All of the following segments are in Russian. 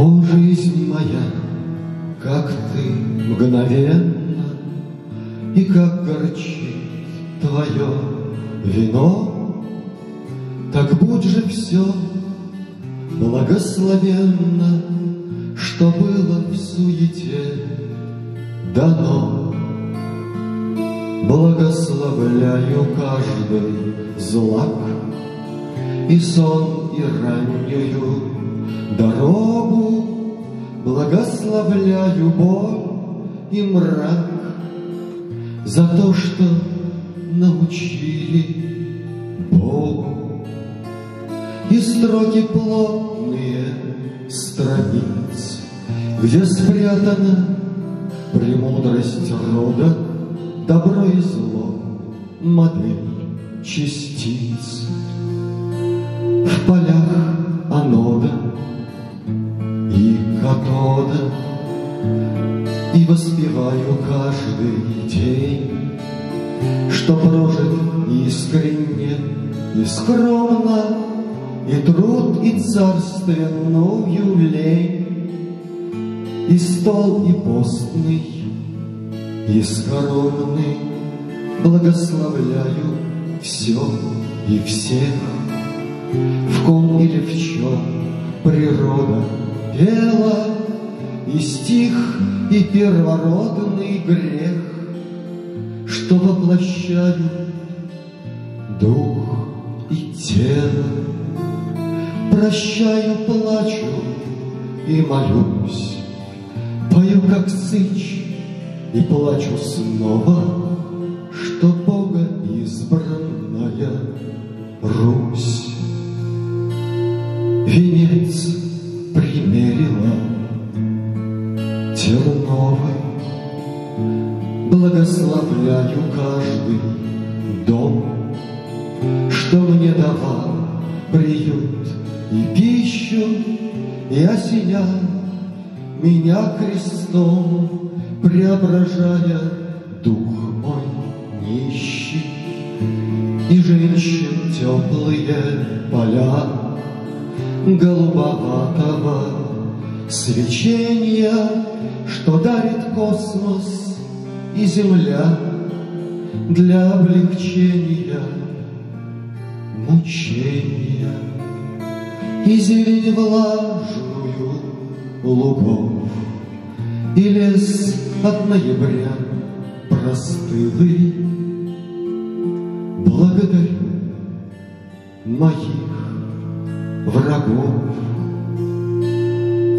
О, жизнь моя, как ты мгновенна, И как горчит твое вино, Так будь же все благословенно, Что было в суете дано. Благословляю каждый злак И сон, и раннюю дорогу, Благословляю боль и мрак За то, что научили Богу. И строки плотные страниц, Где спрятана премудрость рода, Добро и зло, модель частиц. В полях И воспеваю каждый день, Что прожит искренне и скромно, И труд, и царственную лень, И стол, и постный, и скоромный, Благословляю все и всех, В ком или в чем природа пела, И стих, и первородный грех, Что воплощают дух и тело. Прощаю, плачу и молюсь, Пою, как сыч, и плачу снова, Что Бога избранная Русь. Венец терновый, Благословляю каждый дом, Что мне давал приют и пищу, И осенял меня крестом, Преображая дух мой нищий. И женщин теплые поля Голубоватого свечения, Что дарит космос и земля Для облегчения мучения. И зелень влажную лугов И лес от ноября простылый. Благодарю моих врагов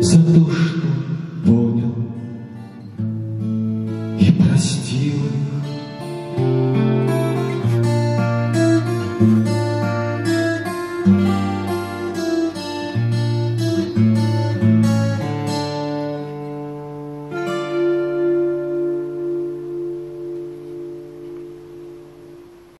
За то, что